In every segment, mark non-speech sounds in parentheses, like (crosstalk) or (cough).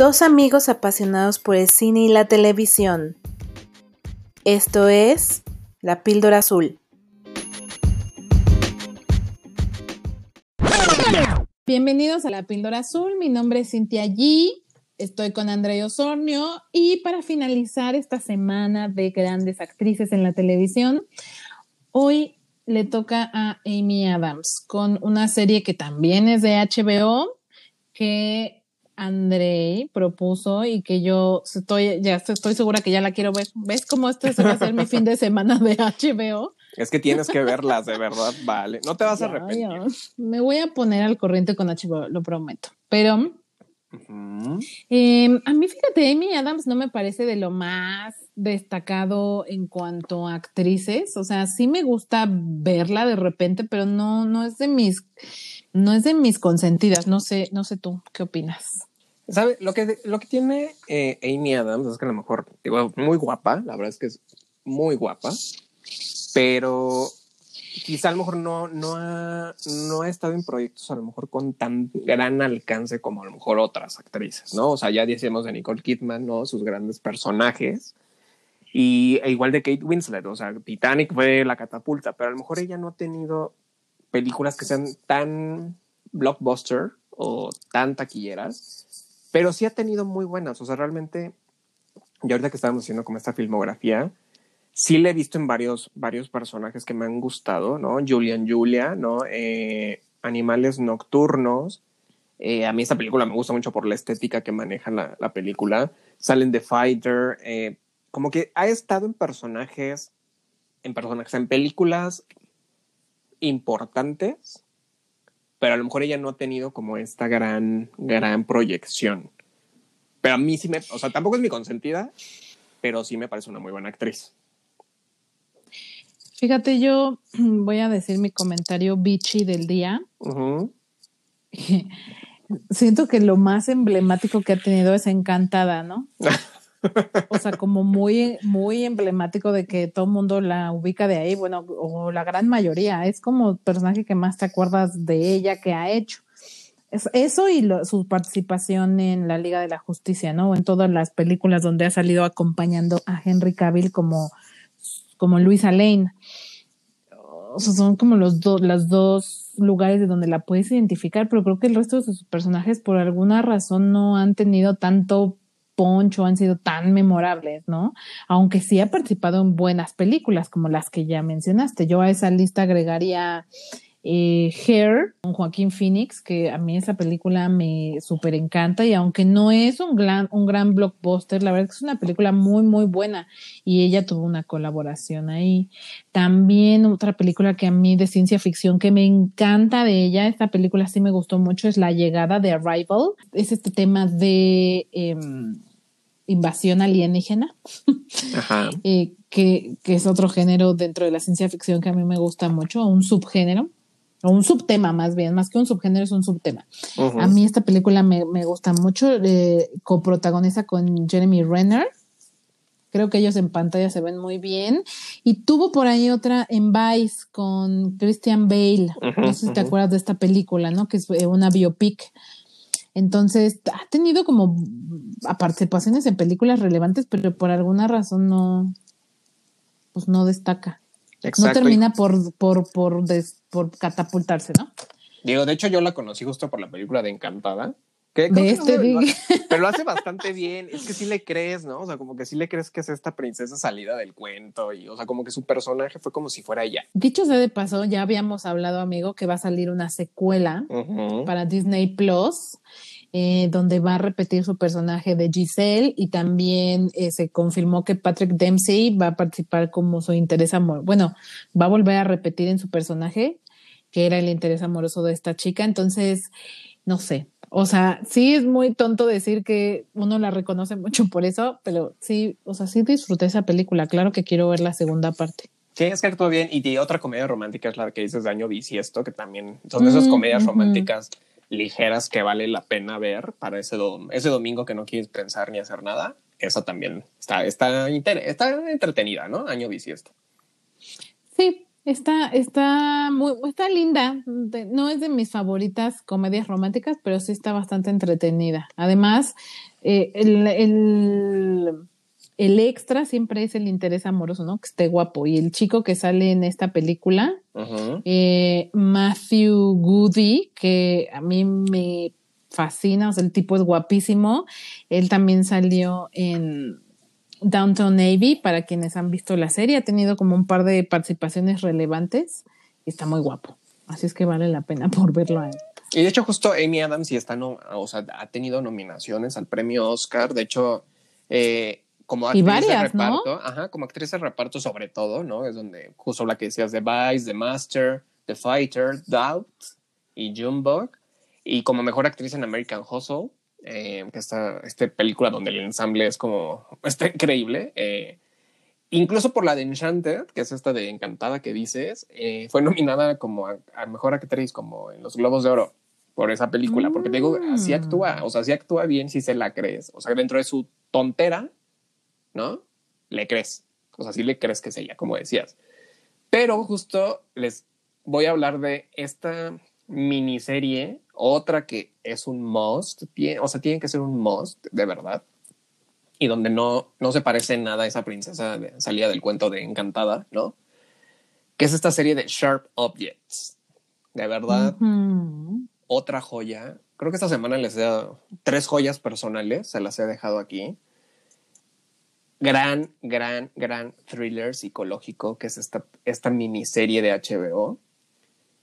Dos amigos apasionados por el cine y la televisión. Esto es La Píldora Azul. Bienvenidos a La Píldora Azul. Mi nombre es Cintia G. Estoy con Andrea Osornio y para finalizar esta semana de grandes actrices en la televisión, hoy le toca a Amy Adams con una serie que también es de HBO, que Andrei propuso y que yo estoy, ya estoy segura que ya la quiero ver. ¿Ves cómo este se va a ser mi fin de semana de HBO? Es que tienes que verlas, de verdad, vale. No te vas a arrepentir. Me voy a poner al corriente con HBO, lo prometo. Pero Em, a mí, fíjate, Amy Adams no me parece de lo más destacado en cuanto a actrices. O sea, sí me gusta verla de repente, pero no, no es de mis, no es de mis consentidas. No sé, no sé tú, ¿qué opinas? ¿Sabe? Lo que, lo que tiene eh, Amy Adams es que a lo mejor, digo, muy guapa, la verdad es que es muy guapa, pero quizá a lo mejor no, no, ha, no ha estado en proyectos a lo mejor con tan gran alcance como a lo mejor otras actrices, ¿no? O sea, ya decíamos de Nicole Kidman, ¿no? Sus grandes personajes. Y e igual de Kate Winslet, o sea, Titanic fue la catapulta, pero a lo mejor ella no ha tenido películas que sean tan blockbuster o tan taquilleras, pero sí ha tenido muy buenas, o sea, realmente, y ahorita que estábamos haciendo como esta filmografía, sí le he visto en varios, varios personajes que me han gustado, ¿no? Julian Julia, ¿no? Eh, animales nocturnos. Eh, a mí esta película me gusta mucho por la estética que maneja la, la película. Salen The Fighter. Eh, como que ha estado en personajes, en personajes, en películas importantes, pero a lo mejor ella no ha tenido como esta gran, gran proyección. Pero a mí sí me, o sea, tampoco es mi consentida, pero sí me parece una muy buena actriz. Fíjate, yo (clears throat) voy a decir mi comentario bichi del día. (laughs) Siento que lo más emblemático que ha tenido es Encantada, ¿no? (laughs) o sea, como muy, muy emblemático de que todo el mundo la ubica de ahí, bueno, o la gran mayoría. Es como el personaje que más te acuerdas de ella que ha hecho. eso y su participación en la Liga de la Justicia, ¿no? En todas las películas donde ha salido acompañando a Henry Cavill como como Luisa Lane. O sea, son como los dos, los dos lugares de donde la puedes identificar, pero creo que el resto de sus personajes por alguna razón no han tenido tanto poncho, han sido tan memorables, ¿no? Aunque sí ha participado en buenas películas como las que ya mencionaste. Yo a esa lista agregaría eh, Hair con Joaquín Phoenix, que a mí esa película me súper encanta y aunque no es un gran, un gran blockbuster, la verdad es que es una película muy, muy buena y ella tuvo una colaboración ahí. También otra película que a mí de ciencia ficción que me encanta de ella, esta película sí me gustó mucho, es La llegada de Arrival. Es este tema de... Em, invasión alienígena, (laughs) eh, que, que, es otro género dentro de la ciencia ficción que a mí me gusta mucho, un subgénero o un subtema más bien, más que un subgénero es un subtema. A mí esta película me, me gusta mucho, eh, coprotagoniza con Jeremy Renner. Creo que ellos en pantalla se ven muy bien. Y tuvo por ahí otra en Vice con Christian Bale. no sé si te acuerdas de esta película, ¿no? Que es eh, una biopic. Entonces, ha tenido como participaciones en películas relevantes, pero por alguna razón no, pues no destaca. No termina por, por, por, por catapultarse, ¿no? Digo, de hecho yo la conocí justo por la película de Encantada. Que, este (laughs) pero lo hace bastante bien. Es que sí le crees, ¿no? O sea, como que sí le crees que es esta princesa salida del cuento y, o sea, como que su personaje fue como si fuera ella. Dicho sea de paso, ya habíamos hablado, amigo, que va a salir una secuela para Disney Plus. Eh, donde va a repetir su personaje de Giselle y también eh, se confirmó que Patrick Dempsey va a participar como su interés amor. Bueno, va a volver a repetir en su personaje que era el interés amoroso de esta chica. Entonces, no sé. O sea, sí es muy tonto decir que uno la reconoce mucho por eso, pero sí, o sea, sí disfruté esa película. Claro que quiero ver la segunda parte. Sí, es que actuó bien. Y otra comedia romántica es la que dices de año bisiesto, que también son esas mm, comedias románticas ligeras que vale la pena ver para ese, ese domingo que no quieres pensar ni hacer nada. Esa también está, está, está entretenida, ¿no? Año bisiesto. Está, está muy, está linda. No es de mis favoritas comedias románticas, pero sí está bastante entretenida. Además, eh, el, el, el, extra siempre es el interés amoroso, ¿no? Que esté guapo. Y el chico que sale en esta película, eh, Matthew Goody, que a mí me fascina, o sea, el tipo es guapísimo. Él también salió en Downtown Navy, para quienes han visto la serie, ha tenido como un par de participaciones relevantes y está muy guapo. Así es que vale la pena (laughs) por verlo a él. Y de hecho, justo Amy Adams sí está, no, o sea, ha tenido nominaciones al premio Oscar. De hecho, eh, como actriz de reparto, ajá, como actriz de reparto sobre todo, ¿no? Es donde justo la que decías de Vice, The Master, The Fighter, Doubt y Junebug. Y como mejor actriz en American Hustle, eh, que está esta película donde el ensamble es como, (laughs) está increíble. Eh, incluso por la de Enchanted, que es esta de Encantada que dices, eh, fue nominada como a, mejor actriz, como en los Globos de Oro por esa película, porque te digo, así actúa, o sea, así actúa bien si se la crees, o sea, dentro de su tontera, ¿no? Le crees, o sea, sí le crees que es ella, como decías. Pero justo les voy a hablar de esta miniserie, otra que es un must, o sea, tiene que ser un must, de verdad, y donde no, no se parece nada a esa princesa salida del cuento de Encantada, ¿no? Que es esta serie de Sharp Objects. De verdad, otra joya. Creo que esta semana les he dado tres joyas personales, se las he dejado aquí. Gran, gran, gran thriller psicológico, que es esta, esta miniserie de HBO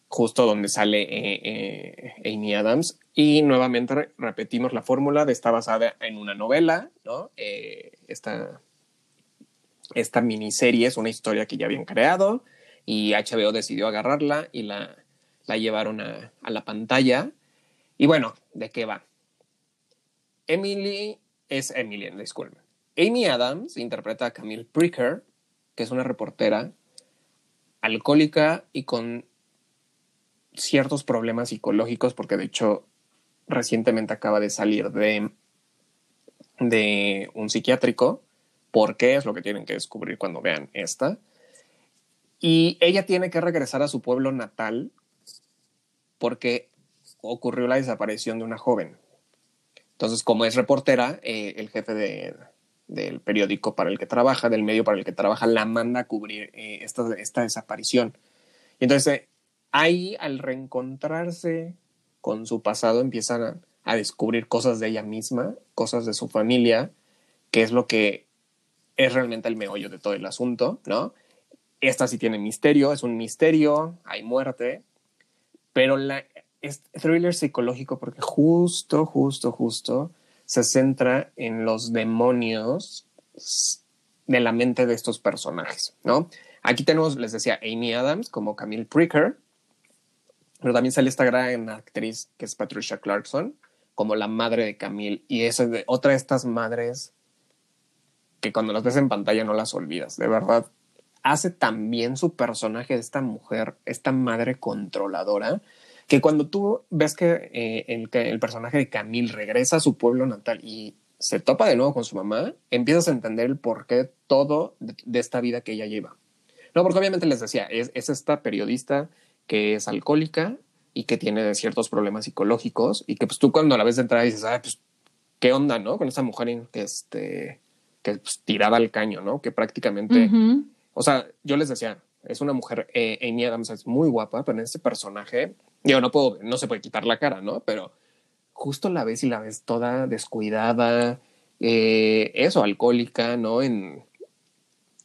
justo donde sale eh, eh, Amy Adams. Y nuevamente repetimos la fórmula de está basada en una novela, ¿no? Eh, esta, esta miniserie es una historia que ya habían creado y HBO decidió agarrarla y la, la llevaron a, a la pantalla. Y bueno, ¿de qué va? Emily es Emily, disculpen. Amy Adams interpreta a Camille Pricker, que es una reportera alcohólica y con ciertos problemas psicológicos, porque de hecho recientemente acaba de salir de, de un psiquiátrico. ¿Por qué? Es lo que tienen que descubrir cuando vean esta. Y ella tiene que regresar a su pueblo natal porque ocurrió la desaparición de una joven. Entonces, como es reportera, eh, el jefe de, del periódico para el que trabaja, del medio para el que trabaja, la manda a cubrir eh, esta, esta, desaparición. Y entonces ahí al reencontrarse con su pasado empiezan a, descubrir cosas de ella misma, cosas de su familia, que es lo que es realmente el meollo de todo el asunto, ¿no? Esta sí tiene misterio, es un misterio, hay muerte, pero la, es thriller psicológico porque justo, justo, justo se centra en los demonios de la mente de estos personajes, ¿no? Aquí tenemos, les decía, Amy Adams como Camille Pricker, pero también sale esta gran actriz que es Patricia Clarkson, como la madre de Camille. Y es de, otra de estas madres que cuando las ves en pantalla no las olvidas. De verdad, hace también su personaje de esta mujer, esta madre controladora, que cuando tú ves que, eh, el, el personaje de Camille regresa a su pueblo natal y se topa de nuevo con su mamá, empiezas a entender el porqué todo de, esta vida que ella lleva. No, porque obviamente les decía, es, es esta periodista que es alcohólica y que tiene ciertos problemas psicológicos y que pues tú cuando la ves de entrada dices, ah, pues, ¿qué onda, no? Con esa mujer que, este, que pues, tirada al caño, ¿no? Que prácticamente, o sea, yo les decía, es una mujer, eh, Amy Adams es muy guapa, pero en este personaje, yo no puedo, no se puede quitar la cara, ¿no? Pero justo la ves y la ves toda descuidada, eh, eso, alcohólica, ¿no? En,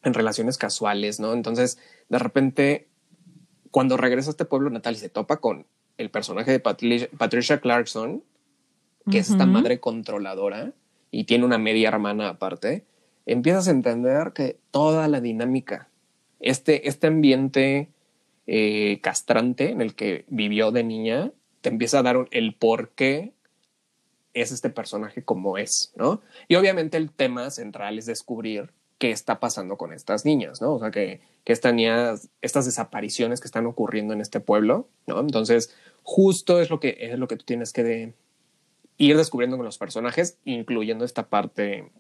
en relaciones casuales, ¿no? Entonces, de repente cuando regresa a este pueblo natal y se topa con el personaje de Patricia, Clarkson, que es esta madre controladora y tiene una media hermana aparte, empiezas a entender que toda la dinámica, este, este ambiente eh, castrante en el que vivió de niña, te empieza a dar el por qué es este personaje como es, ¿no? Y obviamente el tema central es descubrir qué está pasando con estas niñas, ¿no? O sea, que estas, estas desapariciones que están ocurriendo en este pueblo, ¿no? Entonces, justo es lo que, es lo que tú tienes que ir descubriendo con los personajes, incluyendo esta parte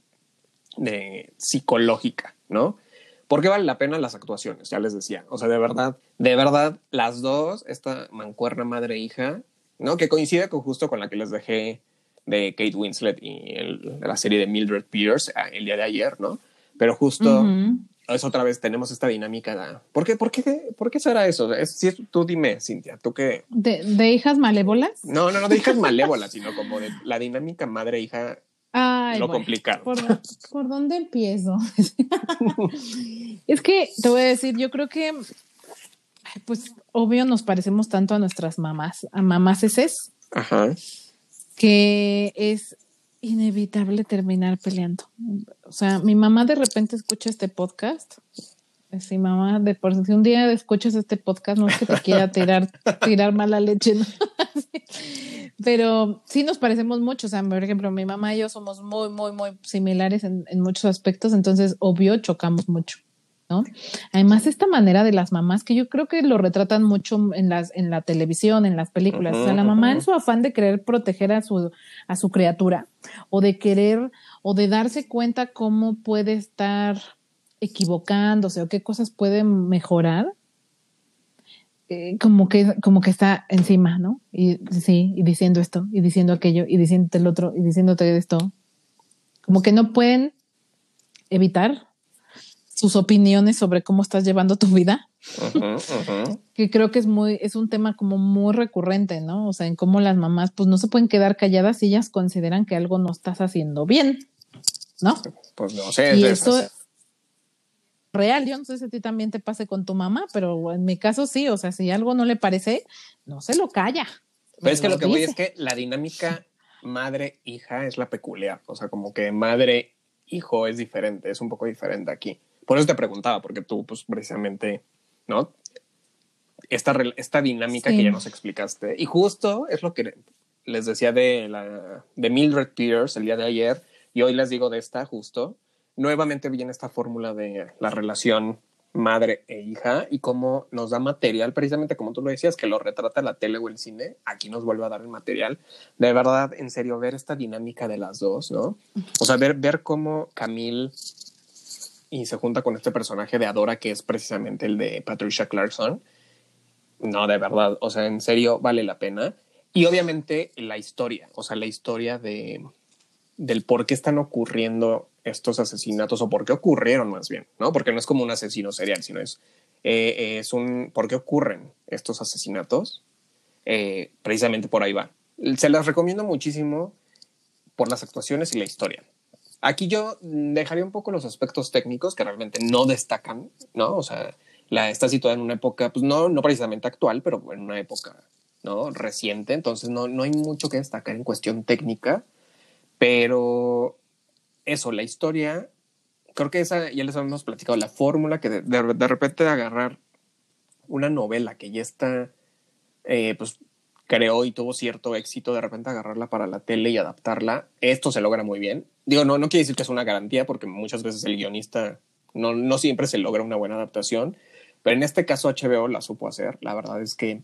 de psicológica, ¿no? Porque vale la pena las actuaciones, ya les decía. O sea, de verdad, de verdad, las dos, esta mancuerna madre-hija, e ¿no? Que coincide con justo con la que les dejé de Kate Winslet y la serie de Mildred Pierce ah, el día de ayer, ¿no? Pero justo es otra vez tenemos esta dinámica. ¿Por qué, por qué, por qué será eso? Es, si tú dime, Cintia, ¿tú qué? ¿De, ¿De, hijas malévolas? No, no, no de hijas malévolas, sino como de la dinámica madre-hija. Lo complicado. ¿por, ¿Por dónde empiezo? (laughs) es que te voy a decir, yo creo que, pues, obvio, nos parecemos tanto a nuestras mamás, a mamás eses. Ajá. Que es inevitable terminar peleando. O sea, mi mamá de repente escucha este podcast. Sí, mamá, de por si un día escuchas este podcast, no es que te quiera tirar, (laughs) tirar mala leche, ¿no? (laughs) pero sí nos parecemos mucho. O sea, por ejemplo, mi mamá y yo somos muy, muy, muy similares en, en muchos aspectos, entonces, obvio, chocamos mucho. Además, esta manera de las mamás, que yo creo que lo retratan mucho en, las, en la televisión, en las películas, o sea, la mamá en su afán de querer proteger a su, a su criatura, o de querer, o de darse cuenta cómo puede estar equivocándose, o qué cosas puede mejorar, eh, como que, como que está encima, ¿no? Y sí, y diciendo esto, y diciendo aquello, y diciéndote el otro, y diciéndote esto. Como que no pueden evitar sus opiniones sobre cómo estás llevando tu vida. Que creo que es muy, es un tema como muy recurrente, ¿no? O sea, en cómo las mamás pues no se pueden quedar calladas si ellas consideran que algo no estás haciendo bien, ¿no? Pues no sé. Y eso es real, yo no sé si a ti también te pase con tu mamá, pero en mi caso sí, o sea, si algo no le parece, no se lo calla. Pero es que lo, que voy es que la dinámica madre-hija es la peculiar, o sea, como que madre-hijo es diferente, es un poco diferente aquí. Por eso te preguntaba, porque tú, pues precisamente, ¿no? Esta, esta dinámica que ya nos explicaste. Y justo es lo que les decía de, la, de Mildred Pierce el día de ayer, y hoy les digo de esta justo. Nuevamente viene esta fórmula de la relación madre e hija y cómo nos da material, precisamente como tú lo decías, que lo retrata la tele o el cine, aquí nos vuelve a dar el material. De verdad, en serio, ver esta dinámica de las dos, ¿no? O sea, ver, ver cómo Camille y se junta con este personaje de Adora que es precisamente el de Patricia Clarkson. No, de verdad, o sea, en serio vale la pena. Y obviamente la historia, o sea, la historia de del por qué están ocurriendo estos asesinatos o por qué ocurrieron más bien, ¿no? Porque no es como un asesino serial, sino es, eh, es un por qué ocurren estos asesinatos. Eh, precisamente por ahí va. Se las recomiendo muchísimo por las actuaciones y la historia. Aquí yo dejaría un poco los aspectos técnicos que realmente no destacan, ¿no? O sea, la, está situada en una época, pues no, no precisamente actual, pero en una época, ¿no? Reciente, entonces no, no hay mucho que destacar en cuestión técnica, pero eso, la historia, creo que esa ya les habíamos platicado, la fórmula que de, de, repente agarrar una novela que ya está, eh, pues creó y tuvo cierto éxito de repente agarrarla para la tele y adaptarla. Esto se logra muy bien. Digo, no, no quiere decir que es una garantía porque muchas veces el guionista no, no siempre se logra una buena adaptación, pero en este caso HBO la supo hacer. La verdad es que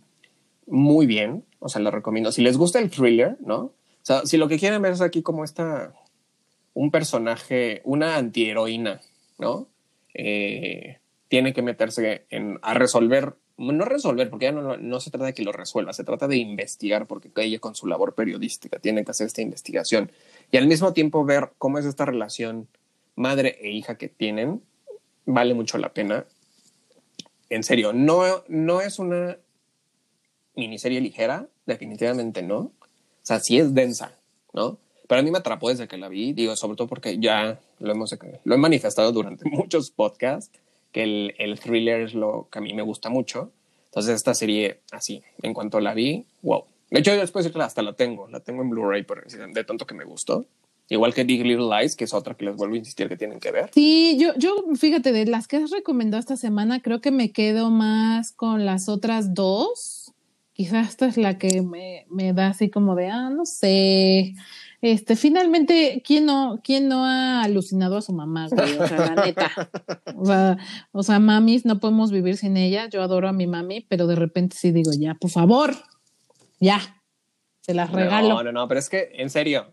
muy bien, o sea, lo recomiendo. Si les gusta el thriller, ¿no? O sea, si lo que quieren ver es aquí como esta, un personaje, una antiheroína, ¿no? Eh, tiene que meterse en, a resolver no resolver, porque ya no, no, se trata de que lo resuelva, se trata de investigar, porque ella con su labor periodística tiene que hacer esta investigación. Y al mismo tiempo ver cómo es esta relación madre e hija que tienen, vale mucho la pena. En serio, no, no es una miniserie ligera, definitivamente no. O sea, sí es densa, ¿no? Pero a mí me atrapó desde que la vi, digo, sobre todo porque ya lo hemos lo he manifestado durante (laughs) muchos podcasts que el, el thriller es lo que a mí me gusta mucho. Entonces esta serie, así, en cuanto la vi, wow. De hecho, después hasta la tengo, la tengo en Blu-ray de tanto que me gustó. Igual que Big Little Lies, que es otra que les vuelvo a insistir que tienen que ver. Sí, yo, yo, fíjate, de las que has recomendado esta semana, creo que me quedo más con las otras dos. Quizás esta es la que me, me da así como de, ah, no sé. Este, finalmente, ¿quién no, quién no ha alucinado a su mamá, güey? O sea, la neta. O sea, o sea, mamis, no podemos vivir sin ella. Yo adoro a mi mami, pero de repente sí digo, ya, por favor, ya, se las regalo. No, no, no, pero es que, en serio,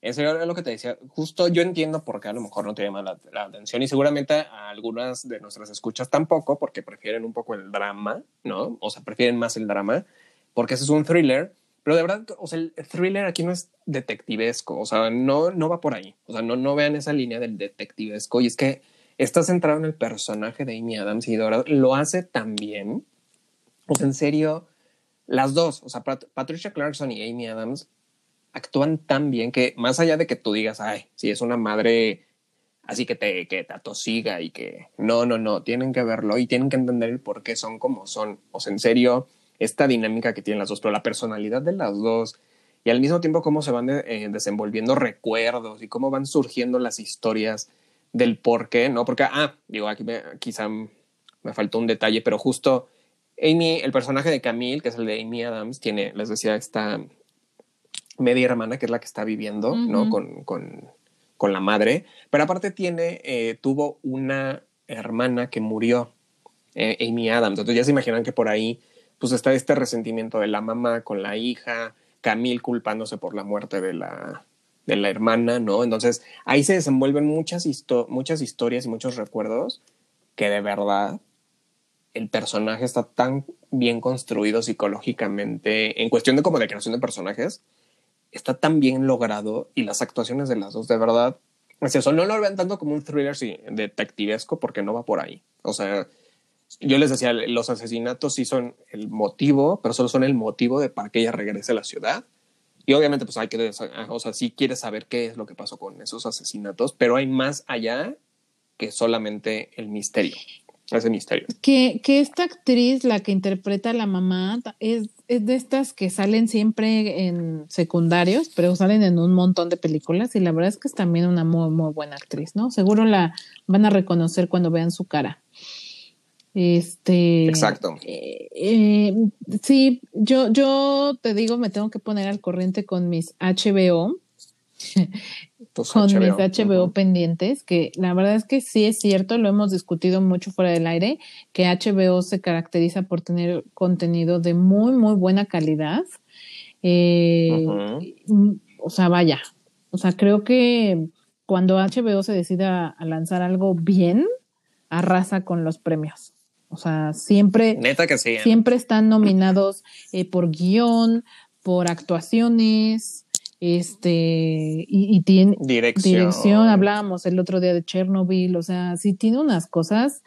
en serio es lo que te decía. Justo yo entiendo por qué a lo mejor no te llama la, la, atención y seguramente a algunas de nuestras escuchas tampoco, porque prefieren un poco el drama, ¿no? O sea, prefieren más el drama, porque ese es un thriller Pero de verdad, o sea, el thriller aquí no es detectivesco, o sea, no, no va por ahí. O sea, no, no vean esa línea del detectivesco. Y es que está centrado en el personaje de Amy Adams y de verdad lo hace tan bien. O sea, en serio, las dos, o sea, Patricia Clarkson y Amy Adams actúan tan bien que más allá de que tú digas, ay, si es una madre así que te, que te atosiga y que no, no, no, tienen que verlo y tienen que entender el por qué son como son. O sea, en serio, esta dinámica que tienen las dos, pero la personalidad de las dos y al mismo tiempo cómo se van eh, desenvolviendo recuerdos y cómo van surgiendo las historias del por qué, ¿no? Porque, ah, digo, aquí me, quizá me faltó un detalle, pero justo Amy, el personaje de Camille, que es el de Amy Adams, tiene, les decía, esta media hermana que es la que está viviendo, ¿no? Con, con, con, la madre, pero aparte tiene, eh, tuvo una hermana que murió, eh, Amy Adams, entonces ya se imaginan que por ahí pues está este resentimiento de la mamá con la hija, Camille culpándose por la muerte de la, de la hermana, ¿no? Entonces ahí se desenvuelven muchas, muchas historias y muchos recuerdos que de verdad el personaje está tan bien construido psicológicamente, en cuestión de como de creación de personajes, está tan bien logrado y las actuaciones de las dos, de verdad, es eso, no lo vean tanto como un thriller sí, detectivesco porque no va por ahí. O sea, yo les decía, los asesinatos sí son el motivo, pero solo son el motivo de para que ella regrese a la ciudad. Y obviamente, pues hay que, o sea, sí quieres saber qué es lo que pasó con esos asesinatos, pero hay más allá que solamente el misterio, ese misterio. Que, que esta actriz, la que interpreta a la mamá, es, es de estas que salen siempre en secundarios, pero salen en un montón de películas y la verdad es que es también una muy, muy buena actriz, ¿no? Seguro la van a reconocer cuando vean su cara. Este. Exacto. Eh, eh, sí, yo, yo te digo, me tengo que poner al corriente con mis HBO. con mis HBO pendientes, que la verdad es que sí es cierto, lo hemos discutido mucho fuera del aire, que HBO se caracteriza por tener contenido de muy, muy buena calidad. Eh, o sea, vaya, o sea, creo que cuando HBO se decida a lanzar algo bien, arrasa con los premios. O sea, siempre, Neta que sí, ¿eh? siempre están nominados eh, por guion, por actuaciones, este, y, y tiene dirección. dirección. Hablábamos el otro día de Chernobyl, o sea, sí tiene unas cosas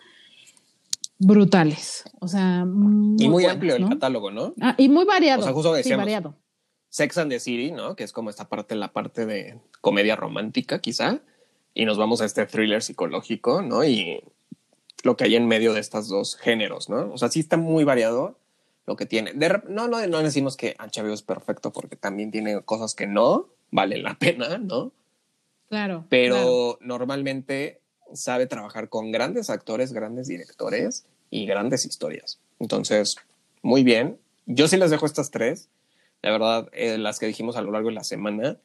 brutales. O sea, muy y muy buenas, amplio el catálogo, ¿no? Ah, y muy variado. O sea, justo sí, decíamos, variado. Sex and the City, ¿no? Que es como esta parte, la parte de comedia romántica, quizá. Y nos vamos a este thriller psicológico, ¿no? Y lo que hay en medio de estos dos géneros, ¿no? O sea, sí está muy variado lo que tiene. De no, no, no decimos que HBO es perfecto porque también tiene cosas que no valen la (laughs) pena, ¿no? Claro. Pero claro. normalmente sabe trabajar con grandes actores, grandes directores y grandes historias. Entonces, muy bien. Yo sí les dejo estas tres. La verdad, eh, las que dijimos a lo largo de la semana.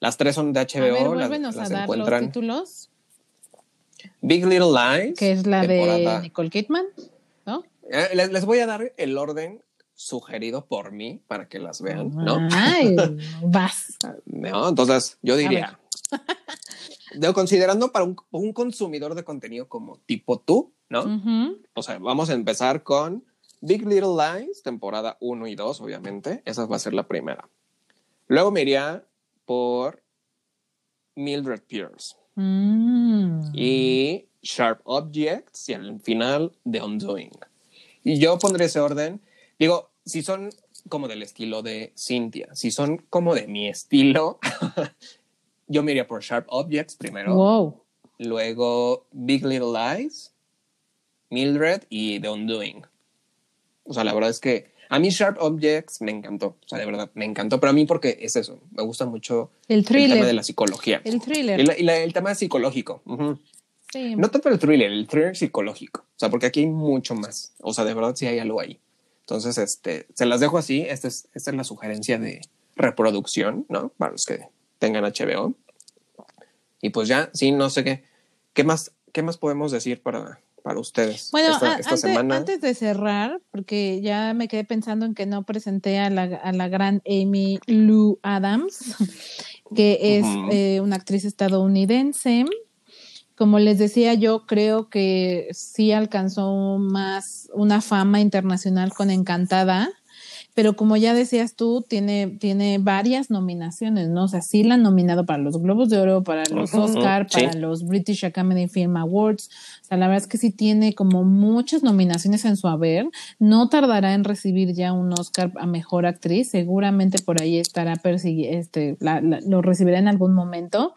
Las tres son de A HBO. ver, las- vuélvenos las a dar los títulos, Big Little Lies. que es la de Nicole Kidman, ¿no? Eh, les, les voy a dar el orden sugerido por mí para que las vean, ¿no? Ay, (laughs) vas. No, entonces yo diría, (laughs) de, considerando para un, un consumidor de contenido como tipo tú, ¿no? O sea, vamos a empezar con Big Little Lies, temporada 1 y 2, obviamente. Esa va a ser la primera. Luego me iría por Mildred Pierce Mm. y Sharp Objects y al final The Undoing. Y yo pondré ese orden. Digo, si son como del estilo de Cynthia, si son como de mi estilo, (laughs) yo me iría por Sharp Objects primero, Wow. luego Big Little Lies, Mildred y The Undoing. O sea, la verdad es que a mí Sharp Objects me encantó, o sea, de verdad, me encantó, pero a mí porque es eso, me gusta mucho El el tema de thriller. la psicología. El thriller. Y la- y el tema psicológico. ujú. Sí. No tanto el thriller, el thriller psicológico. O sea, porque aquí hay mucho más. O sea, de verdad sí hay algo ahí. Entonces, este, se las dejo así. Esta es, esta es la sugerencia de reproducción, ¿no? Para los que tengan HBO. Y pues ya, sí, no sé qué. ¿Qué más, qué más podemos decir para, para ustedes Bueno, esta, a- esta antes, semana? antes de cerrar, porque ya me quedé pensando en que no presenté a la, a la gran Amy Lou Adams, (laughs) que es eh, una actriz estadounidense. Como les decía, yo creo que sí alcanzó más una fama internacional con Encantada, pero como ya decías tú, tiene, tiene varias nominaciones, ¿no? O sea, sí la han nominado para los Globos de Oro, para los Oscar, para los British Academy Film Awards. O sea, la verdad es que sí tiene como muchas nominaciones en su haber. No tardará en recibir ya un Oscar a Mejor Actriz. Seguramente por ahí estará persiguiendo, este, lo recibirá en algún momento.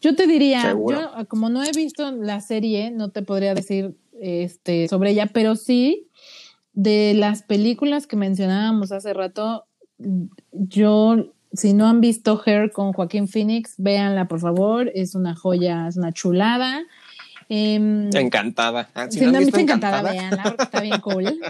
Yo te diría, yo como no he visto la serie, no te podría decir este, sobre ella, pero sí de las películas que mencionábamos hace rato, yo, si no han visto Her con Joaquín Phoenix, véanla por favor, es una joya, es una chulada. Em, encantada. Ah, si, no, han visto encantada, véanla porque está bien cool.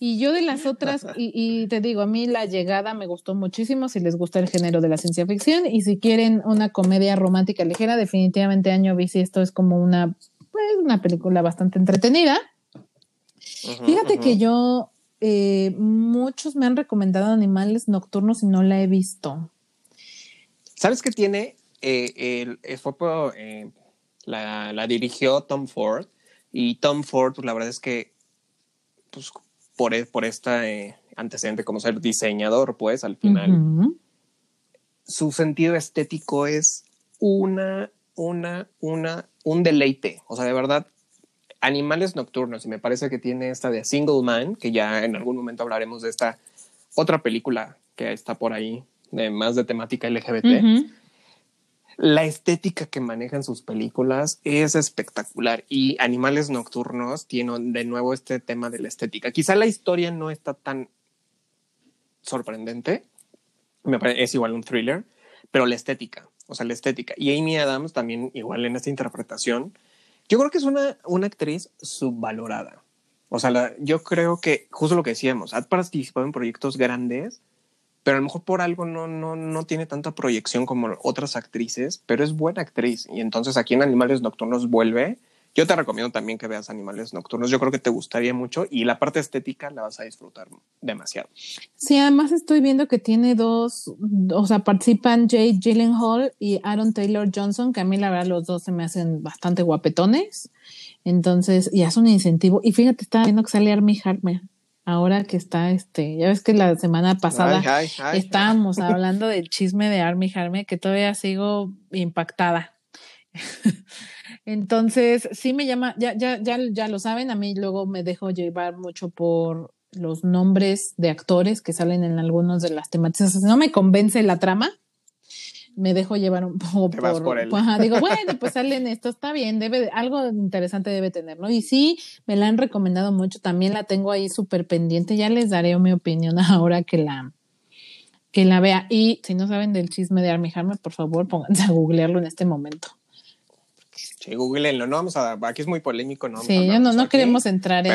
Y yo de las otras, y, y, te digo, a mí La Llegada me gustó muchísimo, si les gusta el género de la ciencia ficción, y si quieren una comedia romántica ligera, definitivamente Año Bici esto es como una, pues, una película bastante entretenida. Fíjate que yo, eh, muchos me han recomendado Animales Nocturnos y no la he visto. ¿Sabes qué tiene? Eh, el, eh, la, dirigió Tom Ford y Tom Ford, pues la verdad es que, pues por, e, por este antecedente como ser diseñador, pues al final, su sentido estético es una, una, una, un deleite. O sea, de verdad, Animales Nocturnos, y me parece que tiene esta de Single Man, que ya en algún momento hablaremos de esta otra película que está por ahí, de más de temática LGBT. La estética que manejan sus películas es espectacular y Animales Nocturnos tiene de nuevo este tema de la estética. Quizá la historia no está tan sorprendente, me parece, es igual un thriller, pero la estética, o sea, la estética. Y Amy Adams también igual en esta interpretación yo creo que es una, una actriz subvalorada. O sea, yo creo que justo lo que decíamos, ha participado en proyectos grandes, pero a lo mejor por algo no, no, no tiene tanta proyección como otras actrices, pero es buena actriz. Y entonces aquí en Animales Nocturnos vuelve yo te recomiendo también que veas Animales Nocturnos. Yo creo que te gustaría mucho y la parte estética la vas a disfrutar demasiado. Sí, además estoy viendo que tiene dos, o sea, participan Jade Gyllenhaal y Aaron Taylor Johnson, que a mí la verdad los dos se me hacen bastante guapetones. Entonces, y es un incentivo. Y fíjate, estaba viendo que sale Armie Harmer. Ahora que está, este, ya ves que la semana pasada estábamos (laughs) hablando del chisme de Armie Harmer, que todavía sigo impactada. Entonces, sí me llama, ya, ya, ya, ya lo saben, a mí luego me dejo llevar mucho por los nombres de actores que salen en algunos de las temáticas. Si no me convence la trama, me dejo llevar un (laughs) poco por, digo, (laughs) bueno, pues salen esto, está bien, debe, algo interesante debe tener, ¿no? Y sí, me la han recomendado mucho, también la tengo ahí súper pendiente, ya les daré mi opinión (laughs) ahora que la, que la vea. Y si no saben del chisme de Armie Hammer, por favor, pónganse a googlearlo en este momento. Sí, googleenlo, no vamos a, aquí es muy polémico, ¿no? Sí, no, no queremos entrar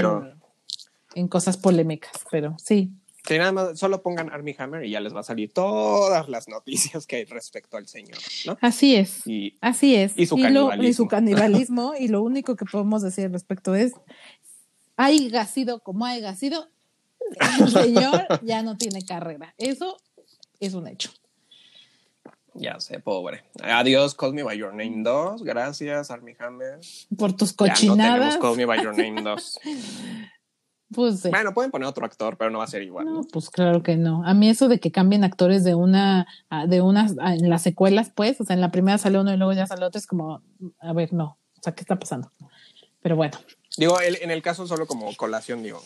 en, cosas polémicas, pero sí. Sí, nada más, solo pongan Army Hammer y ya les va a salir todas las noticias que hay respecto al señor, ¿no? Así es. así es. Y su canibalismo. y su canibalismo, (laughs) y lo único que podemos decir al respecto es, haya sido como haya sido, el señor ya no tiene carrera. Eso es un hecho. Ya sé, pobre. Adiós, Call Me By Your Name 2. Gracias, Armie Hammer. Por tus cochinadas. Ya no Call Me By Your Name (laughs) 2. pues, Bueno, pueden poner otro actor, pero no va a ser igual. No, pues claro que no. A mí eso de que cambien actores de una, de unas, en las secuelas, pues, o sea, en la primera sale uno y luego ya sale otro, es como, a ver, no. O sea, ¿qué está pasando? Pero bueno. Digo, en el caso solo como colación, digo,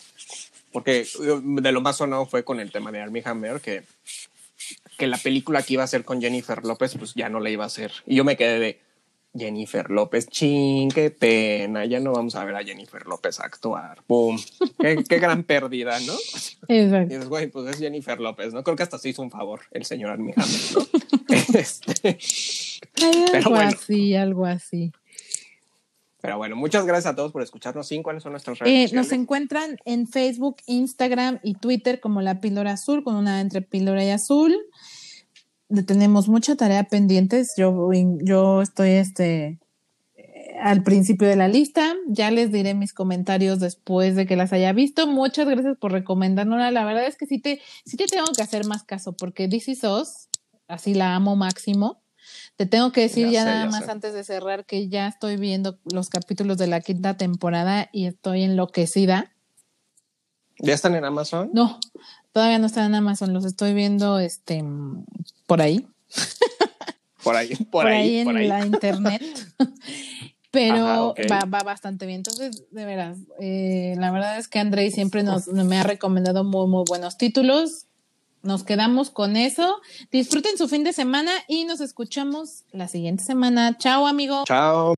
porque de lo más sonado fue con el tema de Armie Hammer, que que la película que iba a ser con Jennifer López, pues ya no la iba a hacer. Y yo me quedé de Jennifer López, ching, qué pena, ya no vamos a ver a Jennifer López actuar. ¡Pum! qué, gran pérdida, ¿no? Exacto. Y dices, güey, pues es Jennifer López, ¿no? Creo que hasta se hizo un favor el señor Armie ¿no? (laughs) (laughs) este, algo así, algo así. Pero bueno, muchas gracias a todos por escucharnos. ¿Cuáles son nuestras redes eh, Nos encuentran en Facebook, Instagram y Twitter como La Píldora Azul, con una entre píldora y azul. Tenemos mucha tarea pendientes. Yo, yo estoy este, al principio de la lista. Ya les diré mis comentarios después de que las haya visto. Muchas gracias por recomendarnos. La verdad es que sí te, sí te tengo que hacer más caso porque DC SOS, así la amo máximo. Te tengo que decir ya, nada más antes de cerrar que ya estoy viendo los capítulos de la quinta temporada y estoy enloquecida. ¿Ya están en Amazon? No, todavía no están en Amazon, los estoy viendo este por ahí. Por ahí, (laughs) por, por ahí, ahí en ahí. la internet. (laughs) Pero Ajá, ok. va, va bastante bien. Entonces, de veras, eh, la verdad es que Andrei siempre nos, me ha recomendado muy, muy buenos títulos nos quedamos con eso. Disfruten su fin de semana y nos escuchamos la siguiente semana. Chao, amigo. Chao.